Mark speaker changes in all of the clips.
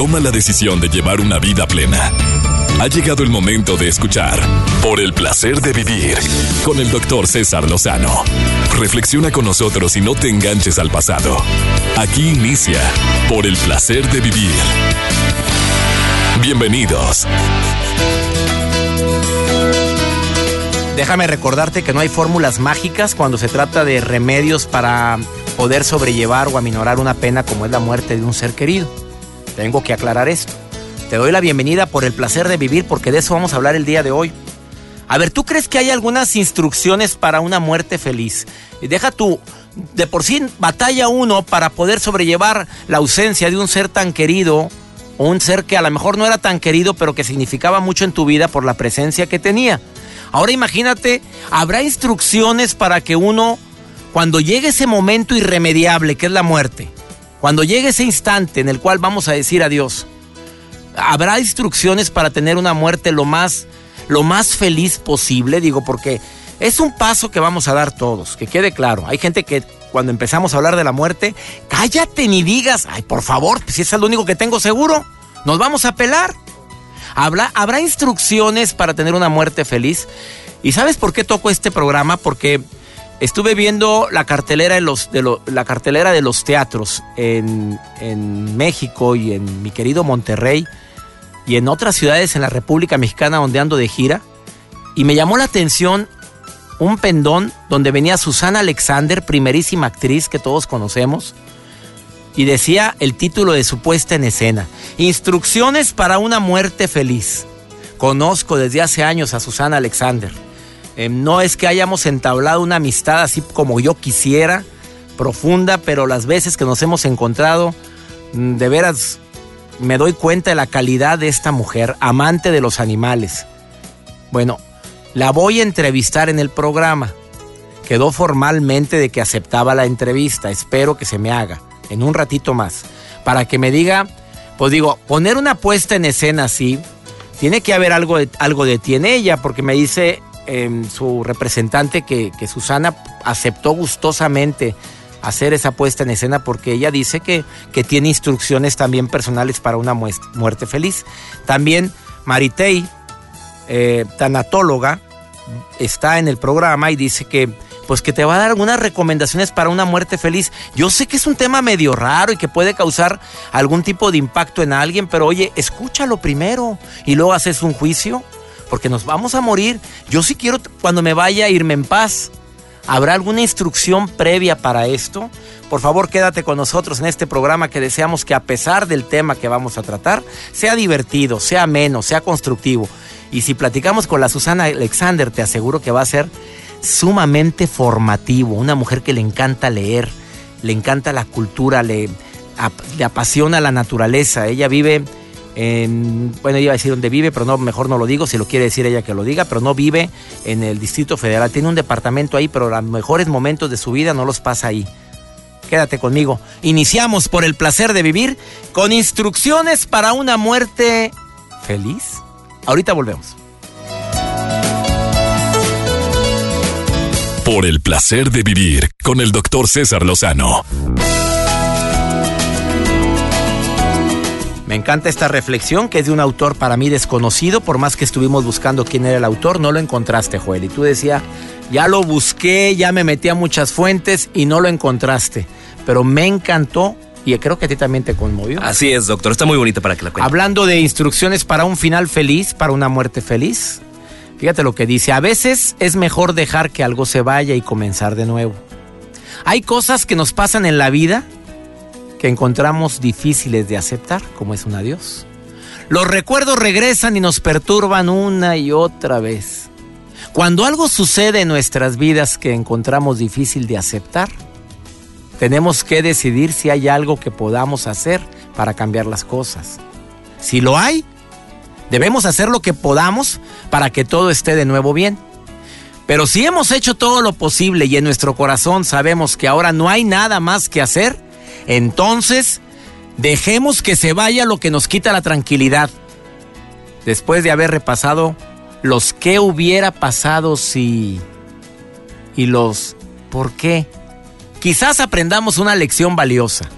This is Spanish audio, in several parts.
Speaker 1: toma la decisión de llevar una vida plena. Ha llegado el momento de escuchar Por el placer de vivir con el doctor César Lozano. Reflexiona con nosotros y no te enganches al pasado. Aquí inicia Por el placer de vivir. Bienvenidos.
Speaker 2: Déjame recordarte que no hay fórmulas mágicas cuando se trata de remedios para poder sobrellevar o aminorar una pena como es la muerte de un ser querido. Tengo que aclarar esto. Te doy la bienvenida por el placer de vivir porque de eso vamos a hablar el día de hoy. A ver, ¿tú crees que hay algunas instrucciones para una muerte feliz? Deja tú, de por sí batalla uno para poder sobrellevar la ausencia de un ser tan querido o un ser que a lo mejor no era tan querido pero que significaba mucho en tu vida por la presencia que tenía. Ahora imagínate, habrá instrucciones para que uno, cuando llegue ese momento irremediable que es la muerte, cuando llegue ese instante en el cual vamos a decir adiós, habrá instrucciones para tener una muerte lo más, lo más feliz posible, digo, porque es un paso que vamos a dar todos, que quede claro. Hay gente que cuando empezamos a hablar de la muerte, cállate ni digas, ay, por favor, si es lo único que tengo seguro, nos vamos a pelar. Habrá, habrá instrucciones para tener una muerte feliz. ¿Y sabes por qué toco este programa? Porque estuve viendo la cartelera de los, de la cartelera de los teatros en, en México y en mi querido Monterrey y en otras ciudades en la República Mexicana donde ando de gira. Y me llamó la atención un pendón donde venía Susana Alexander, primerísima actriz que todos conocemos, y decía el título de su puesta en escena, Instrucciones para una muerte feliz. Conozco desde hace años a Susana Alexander. Eh, no es que hayamos entablado una amistad así como yo quisiera, profunda, pero las veces que nos hemos encontrado, mm, de veras me doy cuenta de la calidad de esta mujer, amante de los animales. Bueno, la voy a entrevistar en el programa. Quedó formalmente de que aceptaba la entrevista. Espero que se me haga en un ratito más. Para que me diga, pues digo, poner una puesta en escena así, tiene que haber algo de, algo de ti en ella, porque me dice em, su representante que, Susana aceptó gustosamente hacer esa puesta en escena porque ella dice que, que tiene instrucciones también personales para una muerte feliz. También Maritei, eh, tanatóloga, está en el programa y dice que pues que te va a dar algunas recomendaciones para una muerte feliz. Yo sé que es un tema medio raro y que puede causar algún tipo de impacto en alguien, pero oye, escúchalo primero y luego haces un juicio, porque nos vamos a morir. Yo sí quiero cuando me vaya irme en paz. ¿Habrá alguna instrucción previa para esto? Por favor, quédate con nosotros en este programa que deseamos que a pesar del tema que vamos a tratar, sea divertido, sea ameno, sea constructivo. Y si platicamos con la Susana Alexander, te aseguro que va a ser sumamente formativo. Una mujer que le encanta leer, le encanta la cultura, le, le apasiona la naturaleza. Ella vive en, bueno, iba a decir dónde vive, pero no, mejor no lo digo, si lo quiere decir ella que lo diga, pero no vive en el Distrito Federal. Tiene un departamento ahí, pero los mejores momentos de su vida no los pasa ahí. Quédate conmigo. Iniciamos por el placer de vivir con instrucciones para una muerte feliz. Ahorita volvemos.
Speaker 1: Por el placer de vivir con el doctor César Lozano.
Speaker 2: Me encanta esta reflexión que es de un autor para mí desconocido, por más que estuvimos buscando quién era el autor, no lo encontraste, Joel. Y tú decías, ya lo busqué, ya me metí a muchas fuentes y no lo encontraste. Pero me encantó y creo que a ti también te conmovió.
Speaker 3: Así es, doctor, está muy bonita para que la cuente.
Speaker 2: Hablando de instrucciones para un final feliz, para una muerte feliz, fíjate lo que dice, a veces es mejor dejar que algo se vaya y comenzar de nuevo. Hay cosas que nos pasan en la vida que encontramos difíciles de aceptar, como es un adiós. Los recuerdos regresan y nos perturban una y otra vez. Cuando algo sucede en nuestras vidas que encontramos difícil de aceptar, tenemos que decidir si hay algo que podamos hacer para cambiar las cosas. Si lo hay, debemos hacer lo que podamos para que todo esté de nuevo bien. Pero si hemos hecho todo lo posible y en nuestro corazón sabemos que ahora no hay nada más que hacer, entonces, dejemos que se vaya lo que nos quita la tranquilidad. Después de haber repasado los qué hubiera pasado si y los por qué. Quizás aprendamos una lección valiosa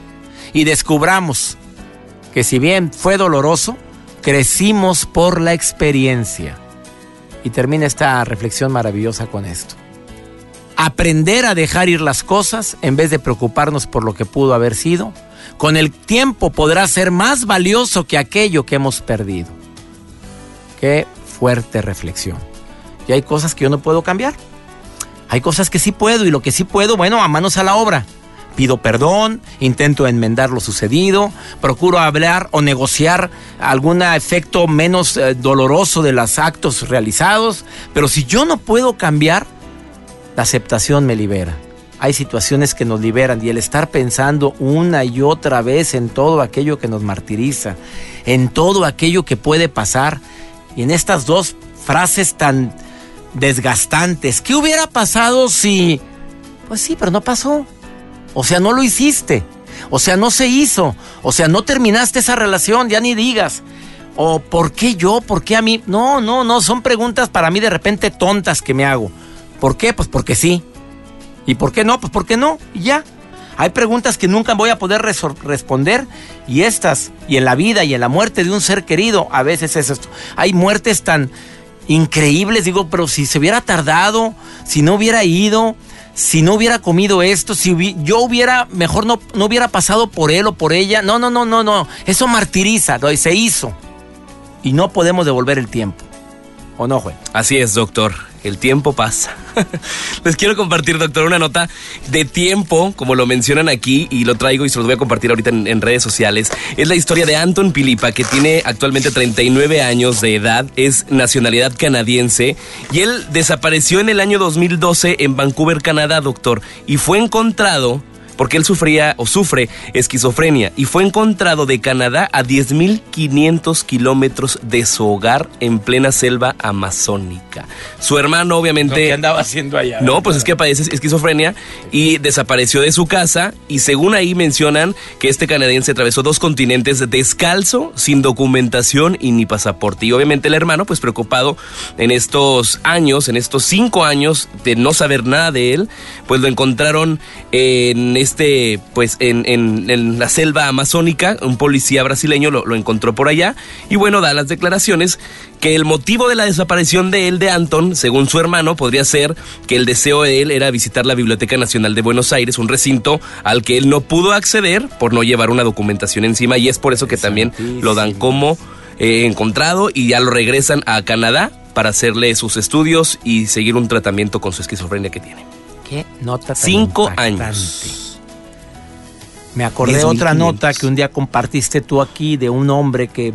Speaker 2: y descubramos que si bien fue doloroso, crecimos por la experiencia. Y termina esta reflexión maravillosa con esto. Aprender a dejar ir las cosas en vez de preocuparnos por lo que pudo haber sido, con el tiempo podrá ser más valioso que aquello que hemos perdido. Qué fuerte reflexión. Y hay cosas que yo no puedo cambiar. Hay cosas que sí puedo y lo que sí puedo, bueno, a manos a la obra. Pido perdón, intento enmendar lo sucedido, procuro hablar o negociar algún efecto menos eh, doloroso de los actos realizados, pero si yo no puedo cambiar, la aceptación me libera. Hay situaciones que nos liberan y el estar pensando una y otra vez en todo aquello que nos martiriza, en todo aquello que puede pasar, y en estas dos frases tan desgastantes. ¿Qué hubiera pasado si... Pues sí, pero no pasó. O sea, no lo hiciste. O sea, no se hizo. O sea, no terminaste esa relación, ya ni digas. O ¿por qué yo? ¿Por qué a mí? No, no, no, son preguntas para mí de repente tontas que me hago. ¿Por qué? Pues porque sí. ¿Y por qué no? Pues porque no. Y ya. Hay preguntas que nunca voy a poder responder y estas, y en la vida y en la muerte de un ser querido, a veces es esto. Hay muertes tan increíbles, digo, pero si se hubiera tardado, si no hubiera ido, si no hubiera comido esto, si yo hubiera, mejor no, no hubiera pasado por él o por ella. No, no, no, no, no. Eso martiriza, se hizo. Y no podemos devolver el tiempo. ¿O no, Juan?
Speaker 3: Así es, doctor. El tiempo pasa. Les quiero compartir, doctor, una nota de tiempo, como lo mencionan aquí, y lo traigo y se los voy a compartir ahorita en, redes sociales. Es la historia de Anton Pilipa, que tiene actualmente 39 años de edad, es nacionalidad canadiense, y él desapareció en el año 2012 en Vancouver, Canadá, doctor, y fue encontrado porque él sufría o sufre esquizofrenia y fue encontrado de Canadá a 10.500 kilómetros de su hogar en plena selva amazónica. Su hermano obviamente... ¿Qué
Speaker 2: andaba haciendo allá?
Speaker 3: No, pues es que padece esquizofrenia y desapareció de su casa y según ahí mencionan que este canadiense atravesó dos continentes descalzo, sin documentación y ni pasaporte. Y obviamente el hermano pues preocupado en estos años, en estos cinco años de no saber nada de él, pues lo encontraron en este, pues en, en, la selva amazónica, un policía brasileño lo, lo, encontró por allá y bueno, da las declaraciones que el motivo de la desaparición de él, de Anton, según su hermano, podría ser que el deseo de él era visitar la Biblioteca Nacional de Buenos Aires, un recinto al que él no pudo acceder por no llevar una documentación encima y es por eso que también lo dan como eh, encontrado y ya lo regresan a Canadá para hacerle sus estudios y seguir un tratamiento con su esquizofrenia que tiene.
Speaker 2: Qué nota
Speaker 3: Cinco años.
Speaker 2: Me acordé de otra nota que un día compartiste tú aquí de un hombre que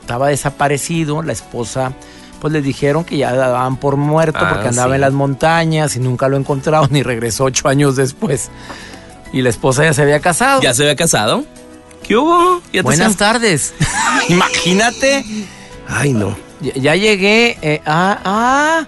Speaker 2: estaba desaparecido, la esposa pues le dijeron que ya daban por muerto porque ah, andaba en las montañas y nunca lo encontraron ni regresó ocho años después. Y la esposa ya se había casado.
Speaker 3: ¿Ya se había casado? ¿Qué hubo?
Speaker 2: Buenas tardes. Imagínate.
Speaker 3: Ay, no.
Speaker 2: Ya, llegué. Eh, ah
Speaker 3: Ah,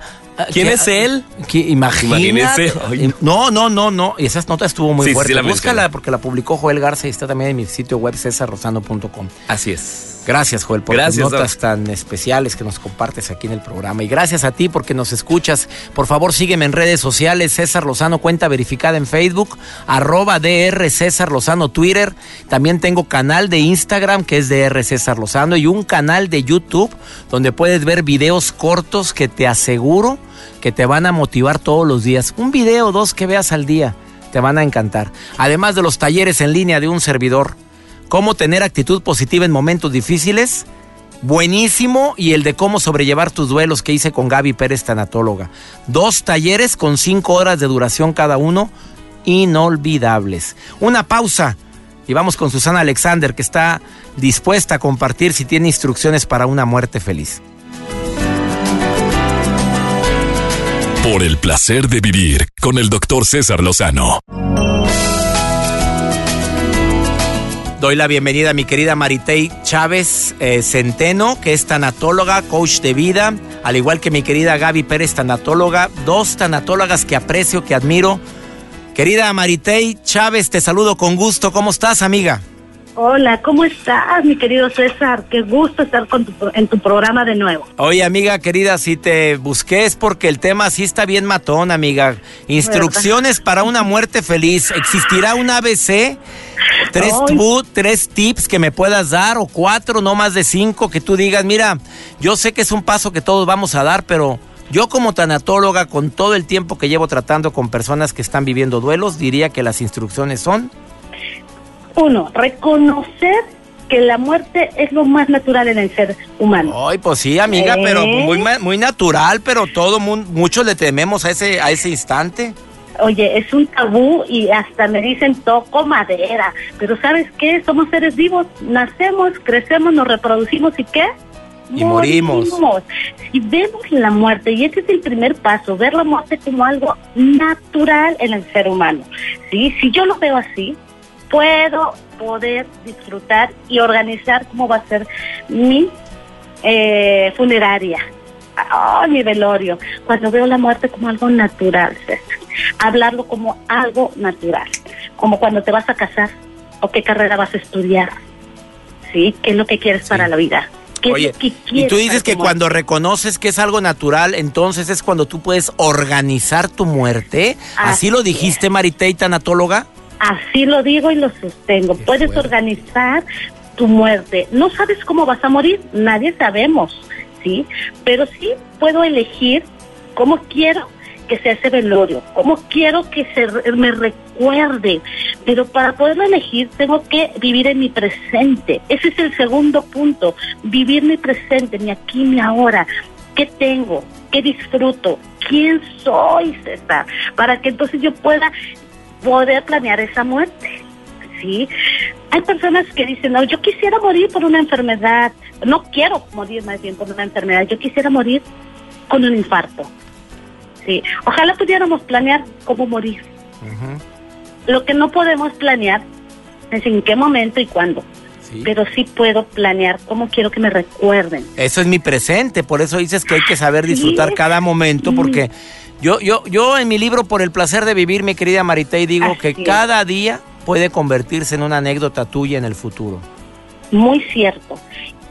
Speaker 3: ¿Quién es él?
Speaker 2: Imagínese. No, no, no, no. Y esa nota estuvo muy fuerte. Búscala porque la publicó Joel Garza y está también en mi sitio web cesarrosano.com.
Speaker 3: Así es.
Speaker 2: Gracias, Joel, por las notas tan especiales que nos compartes aquí en el programa. Y gracias a ti porque nos escuchas. Por favor, sígueme en redes sociales. César Lozano, cuenta verificada en Facebook, arroba DR César Lozano Twitter. También tengo canal de Instagram que es DR César Lozano y un canal de YouTube donde puedes ver videos cortos que te aseguro que te van a motivar todos los días. Un video o dos que veas al día te van a encantar. Además de los talleres en línea de un servidor cómo tener actitud positiva en momentos difíciles. Buenísimo. Y el de cómo sobrellevar tus duelos que hice con Gaby Pérez, tanatóloga. Dos talleres con cinco horas de duración cada uno. Inolvidables. Una pausa. Y vamos con Susana Alexander, que está dispuesta a compartir si tiene instrucciones para una muerte feliz.
Speaker 1: Por el placer de vivir con el doctor César Lozano.
Speaker 2: Doy la bienvenida a mi querida Maritei Chávez eh, Centeno, que es tanatóloga, coach de vida, al igual que mi querida Gaby Pérez, tanatóloga, dos tanatólogas que aprecio, que admiro. Querida Maritei Chávez, te saludo con gusto. ¿Cómo estás, amiga?
Speaker 4: Hola, ¿cómo estás, mi querido César? Qué gusto estar en tu programa de nuevo.
Speaker 2: Oye, amiga querida, si te busqué es porque el tema sí está bien matón, amiga. Instrucciones para una muerte feliz. ¿Existirá un ABC? Tres, tú, tres tips que me puedas dar o cuatro, no más de cinco, que tú digas, mira, yo sé que es un paso que todos vamos a dar, pero yo como tanatóloga, con todo el tiempo que llevo tratando con personas que están viviendo duelos, diría que las instrucciones son...
Speaker 4: Uno, reconocer que la muerte es lo más natural en el ser humano.
Speaker 2: Ay, pues sí, amiga, pero ¿Eh? muy, muy natural, pero todo muchos le tememos a ese, a ese instante.
Speaker 4: Oye, es un tabú y hasta me dicen toco madera, pero ¿sabes qué? Somos seres vivos, nacemos, crecemos, nos reproducimos y ¿qué?
Speaker 2: Y morimos.
Speaker 4: Si vemos la muerte, y ese es el primer paso, ver la muerte como algo natural en el ser humano. ¿sí? Si yo lo veo así, puedo poder disfrutar y organizar cómo va a ser mi eh, funeraria, oh, mi velorio, cuando veo la muerte como algo natural, hablarlo como algo natural, como cuando te vas a casar o qué carrera vas a estudiar, ¿sí? ¿Qué es lo que quieres para la vida?
Speaker 2: Oye, y tú dices que cuando reconoces que es algo natural, entonces es cuando tú puedes organizar tu muerte. ¿Así, lo dijiste, Maritei, tanatóloga?
Speaker 4: Así lo digo y lo sostengo. Puedes organizar tu muerte. No sabes cómo vas a morir, nadie sabemos, ¿sí? Pero sí puedo elegir cómo quiero que sea ese velorio, cómo quiero que se me recuerde. Pero para poderlo elegir tengo que vivir en mi presente. Ese es el segundo punto, vivir mi presente, mi aquí, mi ahora. ¿Qué tengo? ¿Qué disfruto? ¿Quién soy, César? Para que entonces yo pueda poder planear esa muerte. ¿Sí? Hay personas que dicen, no, yo quisiera morir por una enfermedad, no quiero morir más bien por una enfermedad, yo quisiera morir con un infarto. Sí, ojalá pudiéramos planear cómo morir. Lo que no podemos planear es en qué momento y cuándo. Pero sí puedo planear cómo quiero que me recuerden.
Speaker 2: Eso es mi presente, por eso dices que hay que saber disfrutar cada momento, porque yo, yo, yo en mi libro Por el placer de vivir, mi querida Maritei, digo que cada día puede convertirse en una anécdota tuya en el futuro.
Speaker 4: Muy cierto.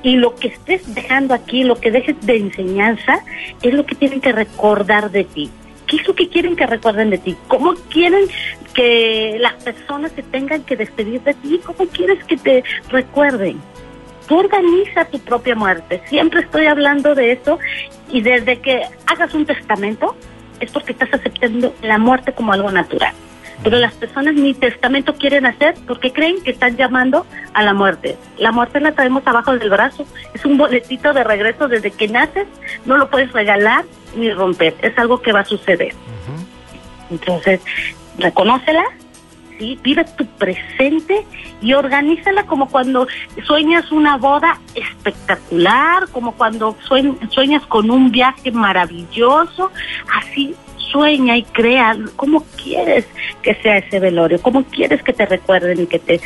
Speaker 4: Y lo que estés dejando aquí, lo que dejes de enseñanza, es lo que tienen que recordar de ti. ¿Qué es lo que quieren que recuerden de ti? ¿Cómo quieren que las personas se tengan que despedir de ti? ¿Cómo quieres que te recuerden? Tú organiza tu propia muerte. Siempre estoy hablando de eso y desde que hagas un testamento, es porque estás aceptando la muerte como algo natural. Pero las personas ni testamento quieren hacer porque creen que están llamando a la muerte. La muerte la traemos abajo del brazo. Es un boletito de regreso desde que naces. No lo puedes regalar ni romper. Es algo que va a suceder. Entonces, reconócela, ¿sí? vive tu presente y organízala como cuando sueñas una boda espectacular, como cuando sueñas con un viaje maravilloso, así sueña y crea cómo quieres que sea ese velorio, cómo quieres que te recuerden y que te...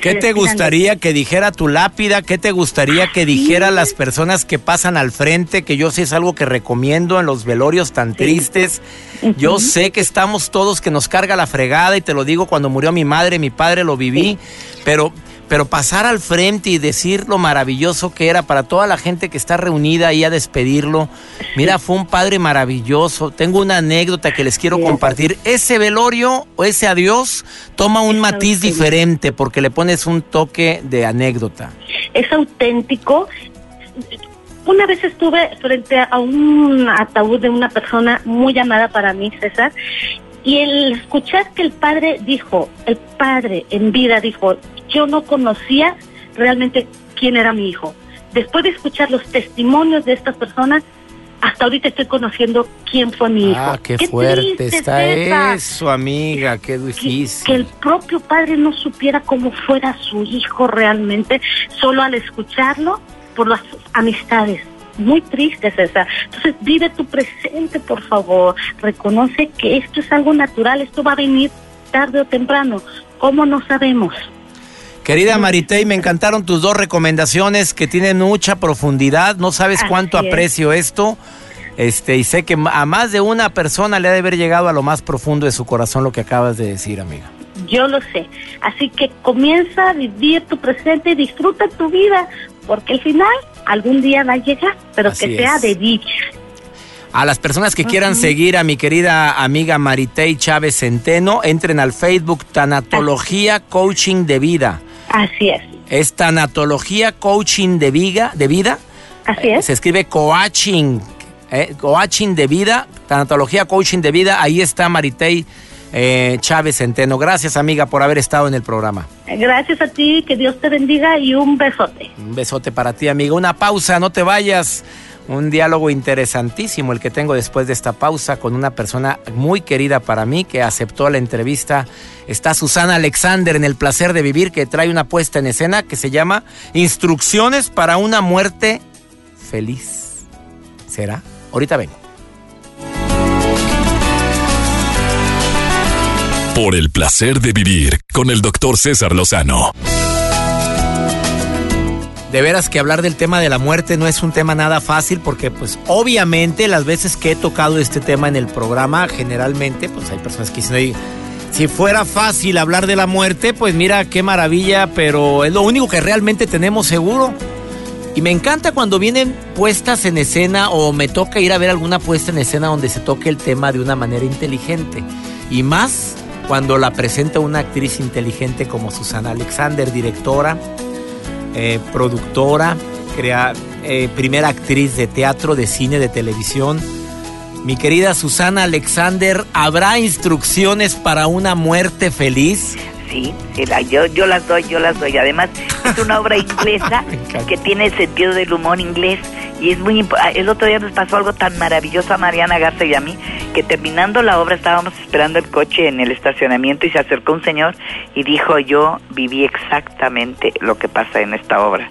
Speaker 2: ¿Qué te gustaría que dijera tu lápida? ¿Qué te gustaría que dijera las personas que pasan al frente? Que yo sé es algo que recomiendo en los velorios tan tristes. Yo sé que estamos todos que nos carga la fregada y te lo digo cuando murió mi madre, mi padre lo viví, pero pero pasar al frente y decir lo maravilloso que era para toda la gente que está reunida ahí a despedirlo. Mira, fue un padre maravilloso. Tengo una anécdota que les quiero compartir. Ese velorio o ese adiós toma un matiz diferente porque le pones un toque de anécdota.
Speaker 4: Es auténtico. Una vez estuve frente a un ataúd de una persona muy amada para mí, César, y el escuchar que el padre dijo, el padre en vida dijo, yo no conocía realmente quién era mi hijo. Después de escuchar los testimonios de estas personas, hasta ahorita estoy conociendo quién fue mi hijo.
Speaker 2: Ah, qué, fuerte está eso, amiga, qué difícil.
Speaker 4: Que, el propio padre no supiera cómo fuera su hijo realmente, solo al escucharlo por las amistades muy triste, César. Entonces, vive tu presente, por favor. Reconoce que esto es algo natural, esto va a venir tarde o temprano. ¿Cómo no sabemos?
Speaker 2: Querida Maritei, me encantaron tus dos recomendaciones que tienen mucha profundidad. No sabes cuánto aprecio esto. Este, y sé que a más de una persona le ha de haber llegado a lo más profundo de su corazón lo que acabas de decir, amiga.
Speaker 4: Yo lo sé. Así que comienza a vivir tu presente y disfruta tu vida, porque al final algún día va a llegar, pero que sea de dicha.
Speaker 2: A las personas que quieran seguir a mi querida amiga Maritei Chávez Centeno, entren al Facebook Tanatología Coaching de Vida.
Speaker 4: Así es.
Speaker 2: Es Tanatología Coaching de Vida. De vida.
Speaker 4: Así es.
Speaker 2: Se escribe coaching, eh, coaching de vida, tanatología coaching de vida. Ahí está Maritei eh, Chávez Centeno. Gracias, amiga, por haber estado en el programa.
Speaker 4: Gracias a ti, que Dios te bendiga y un besote.
Speaker 2: Un besote para ti, amiga. Una pausa, no te vayas. Un diálogo interesantísimo el que tengo después de esta pausa con una persona muy querida para mí que aceptó la entrevista. Está Susana Alexander en El Placer de Vivir que trae una puesta en escena que se llama Instrucciones para una muerte feliz. ¿Será? Ahorita vengo.
Speaker 1: Por el placer de vivir con el doctor César Lozano.
Speaker 2: De veras que hablar del tema de la muerte no es un tema nada fácil porque pues obviamente las veces que he tocado este tema en el programa generalmente pues hay personas que dicen, "Oye, si fuera fácil hablar de la muerte pues mira qué maravilla, pero es lo único que realmente tenemos seguro. Y me encanta cuando vienen puestas en escena o me toca ir a ver alguna puesta en escena donde se toque el tema de una manera inteligente. Y más cuando la presenta una actriz inteligente como Susana Alexander, directora, eh, productora, crea, eh, primera actriz de teatro, de cine, de televisión. Mi querida Susana Alexander, ¿habrá instrucciones para una muerte feliz?
Speaker 5: Sí, sí, la- yo, yo las doy, yo las doy. Además, es una obra inglesa que tiene el sentido del humor inglés y es muy impo- ah, El otro día nos pasó algo tan maravilloso a Mariana Garza y a mí que terminando la obra estábamos esperando el coche en el estacionamiento y se acercó un señor y dijo yo viví exactamente lo que pasa en esta obra.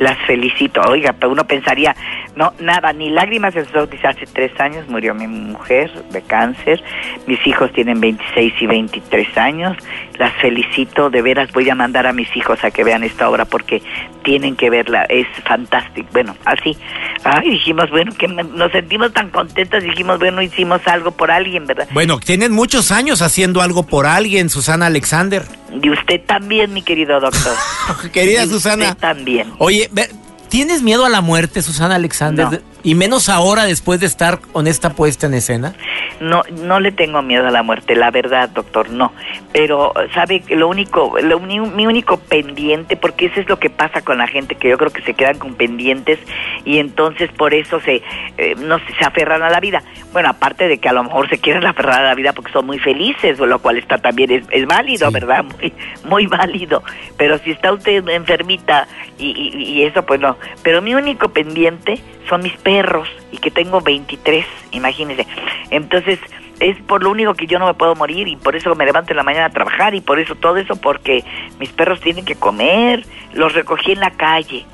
Speaker 5: Las felicito. Oiga, pero uno pensaría, no, nada, ni lágrimas en sus hace tres años murió mi mujer de cáncer, mis hijos tienen 26 y 23 años, las felicito, de veras voy a mandar a mis hijos a que vean esta obra porque tienen que verla, es fantástico. Bueno, así, ay, dijimos, bueno, que nos sentimos tan contentas, dijimos, bueno, hicimos algo por alguien, ¿verdad?
Speaker 2: Bueno, tienen muchos años haciendo algo por alguien, Susana Alexander.
Speaker 5: Y usted también, mi querido doctor.
Speaker 2: Querida
Speaker 5: Y
Speaker 2: Susana.
Speaker 5: Usted también.
Speaker 2: Oye, ve- ¿tienes miedo a la muerte, Susana Alexander?
Speaker 5: No.
Speaker 2: Y menos ahora después de estar con esta puesta en escena.
Speaker 5: No, no le tengo miedo a la muerte, la verdad, doctor, no. Pero sabe que lo único, lo uni- mi único pendiente, porque eso es lo que pasa con la gente, que yo creo que se quedan con pendientes y entonces por eso se, eh, no se aferran a la vida. Bueno, aparte de que a lo mejor se quieren aferrar a la vida porque son muy felices, lo cual está también es, es válido,
Speaker 2: Sí.
Speaker 5: ¿verdad? Muy, muy válido. Pero si está usted enfermita y, y- y eso, pues no. Pero mi único pendiente son mis perros y que tengo 23, imagínense. Entonces, es por lo único que yo no me puedo morir y por eso me levanto en la mañana a trabajar y por eso todo eso porque mis perros tienen que comer, los recogí en la calle.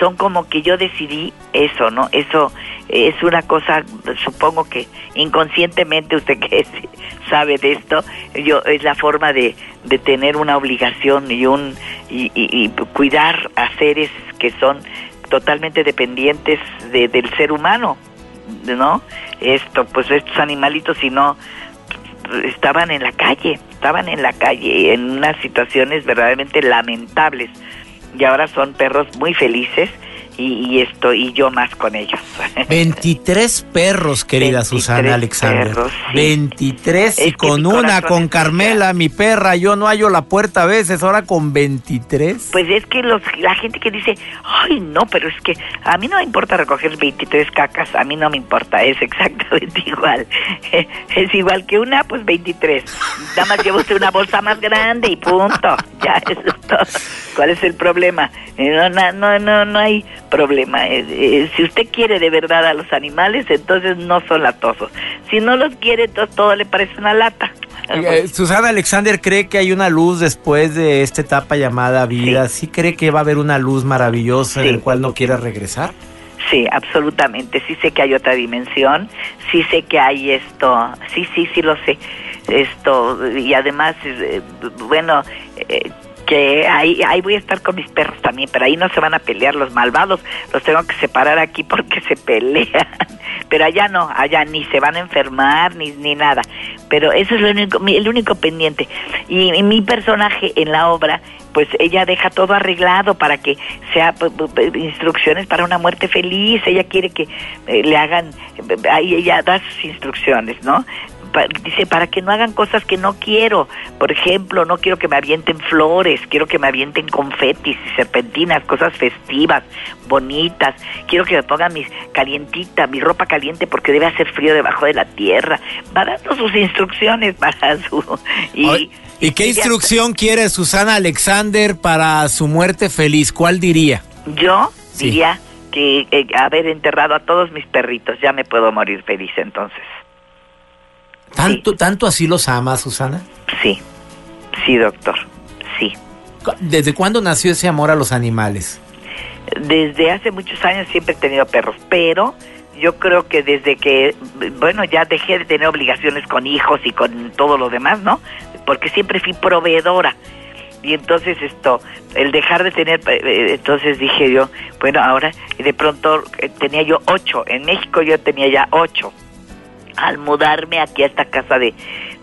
Speaker 5: Son como que yo decidí eso, ¿no? Eso es una cosa, supongo que inconscientemente usted que sabe de esto, yo es la forma de, de tener una obligación y un y, y- y cuidar a seres que son totalmente dependientes de- del ser humano, ¿no? Esto, pues estos animalitos, si no, estaban en la calle, estaban en la calle, en unas situaciones verdaderamente lamentables. Y ahora son perros muy felices y, y esto, y yo más con ellos.
Speaker 2: 23 perros, querida
Speaker 5: 23
Speaker 2: Susana Alexander.
Speaker 5: perros, sí.
Speaker 2: 23 y con una, con Carmela, mi perra, yo no hallo la puerta a veces, ahora con 23.
Speaker 5: Pues es que los, la gente que dice, ay no, pero es que a mí no me importa recoger 23 cacas, a mí no me importa, es exactamente igual. Es igual que una, pues 23. Nada más lleva usted una bolsa más grande y punto. Ya, eso es todo. ¿Cuál es el problema? Eh, no, no, no, no hay problema. Eh, eh, si usted quiere de verdad a los animales, entonces no son latosos. Si no los quiere, entonces todo le parece una lata.
Speaker 2: Eh, Susana Alexander cree que hay una luz después de esta etapa llamada vida. ¿Sí, cree que va a haber una luz maravillosa en el cual no quiere regresar?
Speaker 5: Sí, absolutamente. Sí sé que hay otra dimensión, sí sé que hay esto, sí, sí, sí lo sé. Esto, y además, eh, bueno, eh, que ahí, ahí voy a estar con mis perros también, pero ahí no se van a pelear los malvados, los tengo que separar aquí porque se pelean. Pero allá no, allá ni se van a enfermar ni, ni nada. Pero eso es lo único, el único pendiente. Y, mi personaje en la obra, pues ella deja todo arreglado para que sea instrucciones para una muerte feliz. Ella quiere que eh, le hagan, ahí ella da sus instrucciones, ¿no? Dice para que no hagan cosas que no quiero por ejemplo no quiero que me avienten flores quiero que me avienten confetis y serpentinas cosas festivas bonitas quiero que me pongan mis calientita mi ropa caliente porque debe hacer frío debajo de la tierra va dando sus instrucciones para su y,
Speaker 2: ¿Y qué instrucción quiere Susana Alexander para su muerte feliz? ¿Cuál diría?
Speaker 5: yo
Speaker 2: Sí.
Speaker 5: diría que eh, haber enterrado a todos mis perritos ya me puedo morir feliz entonces
Speaker 2: ¿Tanto, tanto así los ama, Susana?
Speaker 5: sí sí doctor sí
Speaker 2: ¿Desde cuándo nació ese amor a los animales?
Speaker 5: Desde hace muchos años siempre he tenido perros, pero yo creo que desde que, bueno, ya dejé de tener obligaciones con hijos y con todo lo demás, ¿no? Porque siempre fui proveedora. Y entonces esto, el dejar de tener, eh, entonces dije yo, bueno, ahora, de pronto eh, tenía yo ocho, en México yo tenía ya ocho. Al mudarme aquí a esta casa de,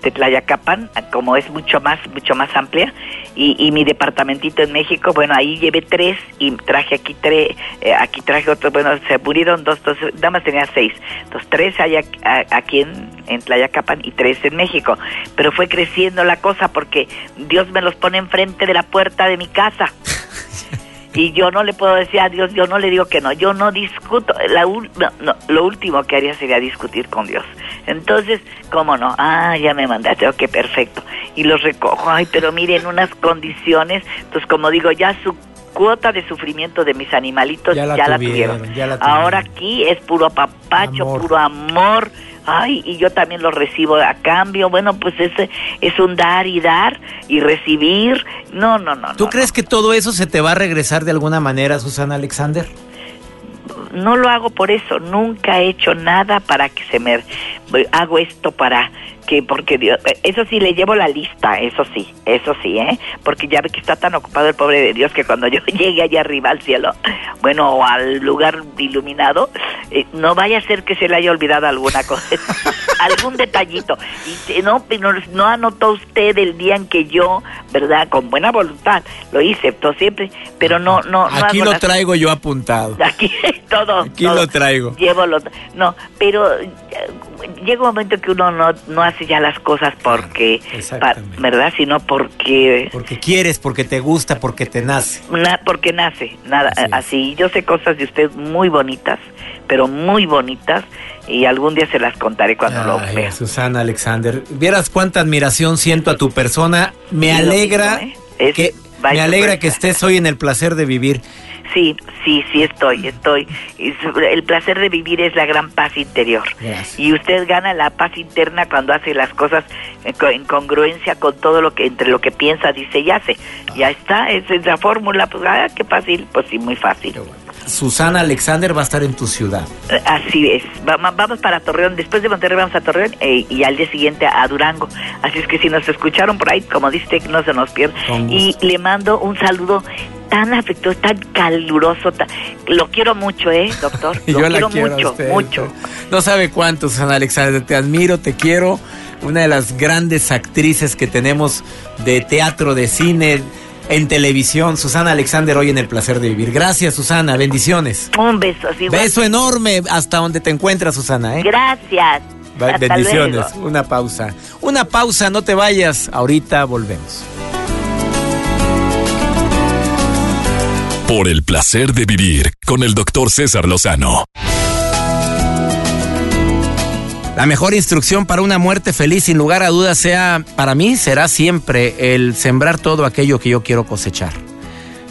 Speaker 5: de Tlayacapan, como es mucho más, mucho más amplia, y, y mi departamentito en México, bueno, ahí llevé tres y traje aquí tres, eh, aquí traje otros, bueno, se murieron dos, dos, nada más tenía seis, los tres hay aquí, a- aquí en, en Tlayacapan y tres en México, pero fue creciendo la cosa porque Dios me los pone enfrente de la puerta de mi casa. Y yo no le puedo decir a Dios, yo no le digo que no, yo no discuto. La no, lo último que haría sería discutir con Dios. Entonces, ¿cómo no? Ah, ya me mandaste, ok, perfecto. Y los recojo, ay, pero miren, unas condiciones. Entonces, como digo, ya su cuota de sufrimiento de mis animalitos
Speaker 2: Ya
Speaker 5: ya
Speaker 2: la
Speaker 5: la,
Speaker 2: tuvieron,
Speaker 5: tuvieron.
Speaker 2: ya la
Speaker 5: Ahora aquí es puro apapacho,
Speaker 2: Amor.
Speaker 5: puro amor. Ay, y yo también lo recibo a cambio. Bueno, pues ese es un dar y dar y recibir. No, no, no.
Speaker 2: ¿Tú
Speaker 5: no,
Speaker 2: crees que todo eso se te va a regresar de alguna manera, Susana Alexander?
Speaker 5: no lo hago por eso, nunca he hecho nada para que se me hago esto para que porque Dios, eso sí le llevo la lista, eso sí, eso sí, ¿eh? Porque ya ve que está tan ocupado el pobre de Dios que cuando yo llegue allá arriba al cielo, bueno, o al lugar iluminado, eh, no vaya a ser que se le haya olvidado alguna cosa, algún detallito. Y eh, no, no, no anotó usted el día en que yo, ¿verdad? Con buena voluntad lo hice, todo siempre, pero no, no,
Speaker 2: Aquí lo
Speaker 5: las-
Speaker 2: traigo yo apuntado.
Speaker 5: Aquí todo.
Speaker 2: Aquí
Speaker 5: todo.
Speaker 2: lo traigo.
Speaker 5: Llevo los. No, pero eh, llega un momento que uno no, no hace ya las cosas porque. pa- ¿Verdad? Sino porque.
Speaker 2: Porque quieres, porque te gusta, porque te nace.
Speaker 5: na- porque nace. Nada.
Speaker 2: Así.
Speaker 5: Yo sé cosas de usted muy bonitas, pero muy bonitas. Y algún día se las contaré cuando lo
Speaker 2: Ay,
Speaker 5: vea.
Speaker 2: Susana Alexander, vieras cuánta admiración siento a tu persona. Me
Speaker 5: lo
Speaker 2: alegra
Speaker 5: mismo, ¿eh? Es-
Speaker 2: que me alegra que estés hoy en el placer de vivir.
Speaker 5: Sí, sí, sí estoy, estoy. El placer de vivir es la gran paz interior.
Speaker 2: Gracias.
Speaker 5: Y usted gana la paz interna cuando hace las cosas en co- en congruencia con todo lo que entre lo que piensa, dice y hace. Ya está, esa es la fórmula. Pues, ah, qué fácil. Pues sí, muy fácil.
Speaker 2: Susana Alexander va a estar en tu ciudad.
Speaker 5: Eh, Así es. Vamos para Torreón. Después de Monterrey vamos a Torreón eh, y al día siguiente a Durango. Así es que si nos escucharon por ahí, como dice, no se nos pierda.
Speaker 2: Con
Speaker 5: Y le mando un saludo tan afectuoso, tan caluroso. tan- Lo quiero mucho, ¿eh, doctor? Lo quiero,
Speaker 2: a
Speaker 5: mucho,
Speaker 2: usted.
Speaker 5: mucho.
Speaker 2: No sabe cuánto, Susana Alexander. Te admiro, te quiero. Una de las grandes actrices que tenemos de teatro, de cine, en televisión. Susana Alexander hoy en El Placer de Vivir. Gracias, Susana. Bendiciones.
Speaker 5: Un beso.
Speaker 2: Beso enorme hasta donde te encuentras, Susana. ¿eh?
Speaker 5: Gracias. Hasta
Speaker 2: Bendiciones.
Speaker 5: luego.
Speaker 2: Una pausa. Una pausa, no te vayas. Ahorita volvemos.
Speaker 1: Por el placer de vivir con el doctor César Lozano.
Speaker 2: La mejor instrucción para una muerte feliz, sin lugar a dudas, sea para mí, será siempre el sembrar todo aquello que yo quiero cosechar.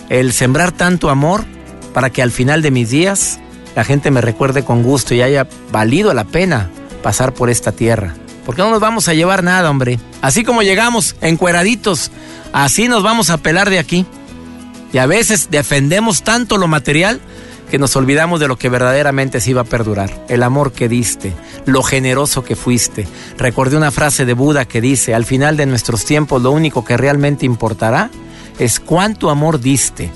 Speaker 2: El sembrar tanto amor para que al final de mis días la gente me recuerde con gusto y haya valido la pena pasar por esta tierra. Porque no nos vamos a llevar nada, hombre. Así como llegamos encueraditos, así nos vamos a pelar de aquí. Y a veces defendemos tanto lo material que nos olvidamos de lo que verdaderamente se iba a perdurar. El amor que diste, lo generoso que fuiste. Recordé una frase de Buda que dice, al final de nuestros tiempos lo único que realmente importará es cuánto amor diste,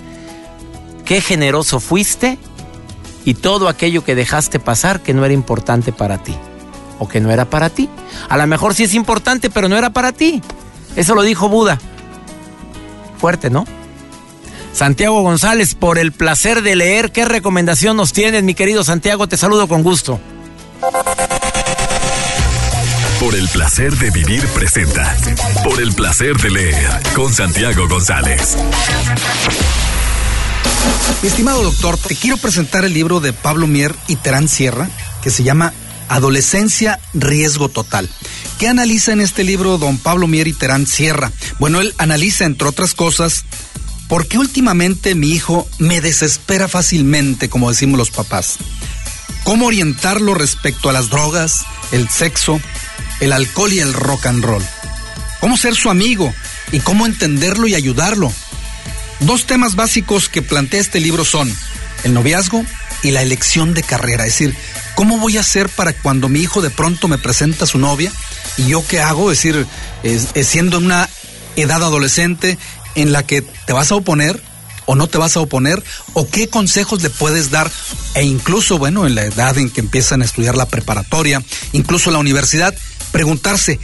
Speaker 2: qué generoso fuiste y todo aquello que dejaste pasar que no era importante para ti o que no era para ti. A lo mejor sí es importante, pero no era para ti. Eso lo dijo Buda. Fuerte, ¿no? Santiago González, por el placer de leer. ¿Qué recomendación nos tienes, mi querido Santiago? Te saludo con gusto.
Speaker 1: Por el placer de vivir presenta. Por el placer de leer con Santiago González.
Speaker 6: Mi estimado doctor, te quiero presentar el libro de Pablo Mier y Terán Sierra, que se llama Adolescencia, Riesgo Total. ¿Qué analiza en este libro don Pablo Mier y Terán Sierra? Bueno, él analiza, entre otras cosas, ¿Por qué últimamente mi hijo me desespera fácilmente, como decimos los papás? ¿Cómo orientarlo respecto a las drogas, el sexo, el alcohol y el rock and roll? ¿Cómo ser su amigo y cómo entenderlo y ayudarlo? Dos temas básicos que plantea este libro son el noviazgo y la elección de carrera. Es decir, ¿cómo voy a hacer para cuando mi hijo de pronto me presenta a su novia y yo qué hago? Es decir, siendo una edad adolescente en la que te vas a oponer o no te vas a oponer o qué consejos le puedes dar e incluso, bueno, en la edad en que empiezan a estudiar la preparatoria, incluso la universidad, preguntarse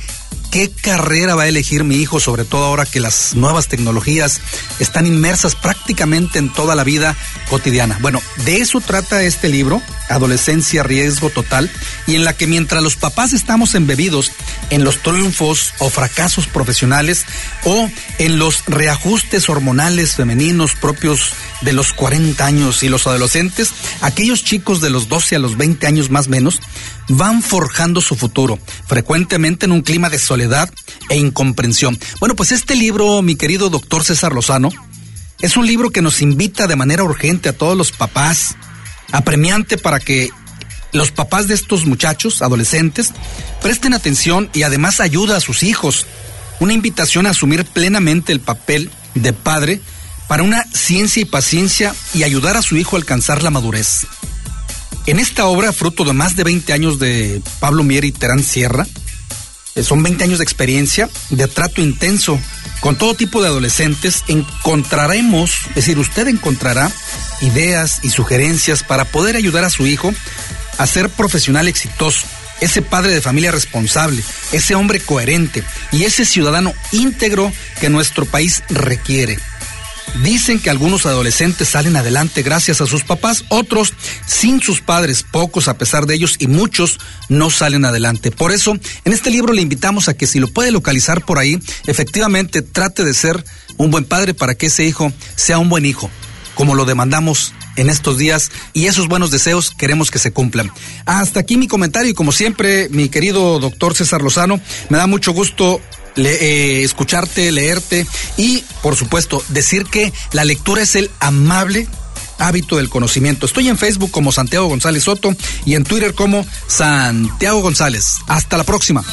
Speaker 6: qué carrera va a elegir mi hijo, sobre todo ahora que las nuevas tecnologías están inmersas prácticamente en toda la vida cotidiana. Bueno, de eso trata este libro, Adolescencia, Riesgo Total, y en la que mientras los papás estamos embebidos en los triunfos o fracasos profesionales o en los reajustes hormonales femeninos propios de los 40 años y los adolescentes, aquellos chicos de los 12 a los 20 años más menos, van forjando su futuro, frecuentemente en un clima de soledad e incomprensión. Bueno, pues este libro, mi querido doctor César Lozano, es un libro que nos invita de manera urgente a todos los papás, apremiante para que los papás de estos muchachos, adolescentes, presten atención y además ayuda a sus hijos. Una invitación a asumir plenamente el papel de padre para una ciencia y paciencia y ayudar a su hijo a alcanzar la madurez. En esta obra, fruto de más de 20 años de Pablo Mier y Terán Sierra, eh, son 20 años de experiencia, de trato intenso con todo tipo de adolescentes, encontraremos, es decir, usted encontrará ideas y sugerencias para poder ayudar a su hijo a ser profesional exitoso, ese padre de familia responsable, ese hombre coherente y ese ciudadano íntegro que nuestro país requiere. Dicen que algunos adolescentes salen adelante gracias a sus papás, otros sin sus padres, pocos a pesar de ellos y muchos no salen adelante. Por eso, en este libro le invitamos a que si lo puede localizar por ahí, efectivamente trate de ser un buen padre para que ese hijo sea un buen hijo, como lo demandamos en estos días y esos buenos deseos queremos que se cumplan. Hasta aquí mi comentario y como siempre, mi querido doctor César Lozano, me da mucho gusto eh, escucharte, leerte y, por supuesto, decir que la lectura es el amable hábito del conocimiento. Estoy en Facebook como Santiago González Soto y en Twitter como Santiago González. Hasta la próxima.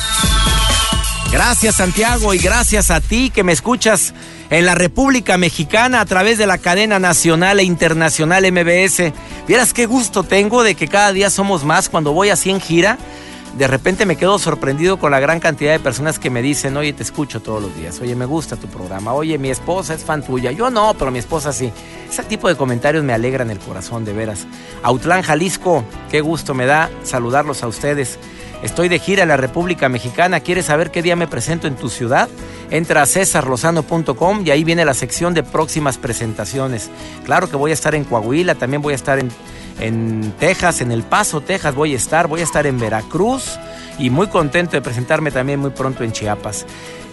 Speaker 2: Gracias Santiago y gracias a ti que me escuchas en la República Mexicana a través de la cadena nacional e internacional MBS. Vieras qué gusto tengo de que cada día somos más cuando voy así en gira de repente me quedo sorprendido con la gran cantidad de personas que me dicen, oye, te escucho todos los días, oye, me gusta tu programa, oye, mi esposa es fan tuya, yo no, pero mi esposa sí. Ese tipo de comentarios me alegran el corazón, de veras. Autlán, Jalisco, qué gusto me da saludarlos a ustedes. Estoy de gira en la República Mexicana. ¿Quieres saber qué día me presento en tu ciudad? Entra a cesarlozano.com y ahí viene la sección de próximas presentaciones. Claro que voy a estar en Coahuila, también voy a estar en en Texas, en El Paso, Texas voy a estar, voy a estar en Veracruz y muy contento de presentarme también muy pronto en Chiapas.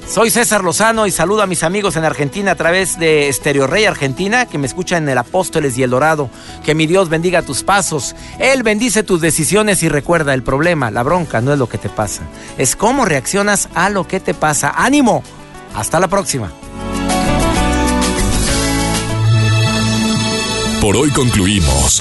Speaker 2: Soy César Lozano y saludo a mis amigos en Argentina a través de Stereo Rey Argentina, que me escuchan en el Apóstoles y el Dorado. Que mi Dios bendiga tus pasos. Él bendice tus decisiones y recuerda, el problema, la bronca, no es lo que te pasa. Es cómo reaccionas a lo que te pasa. ¡Ánimo! Hasta la próxima.
Speaker 1: Por hoy concluimos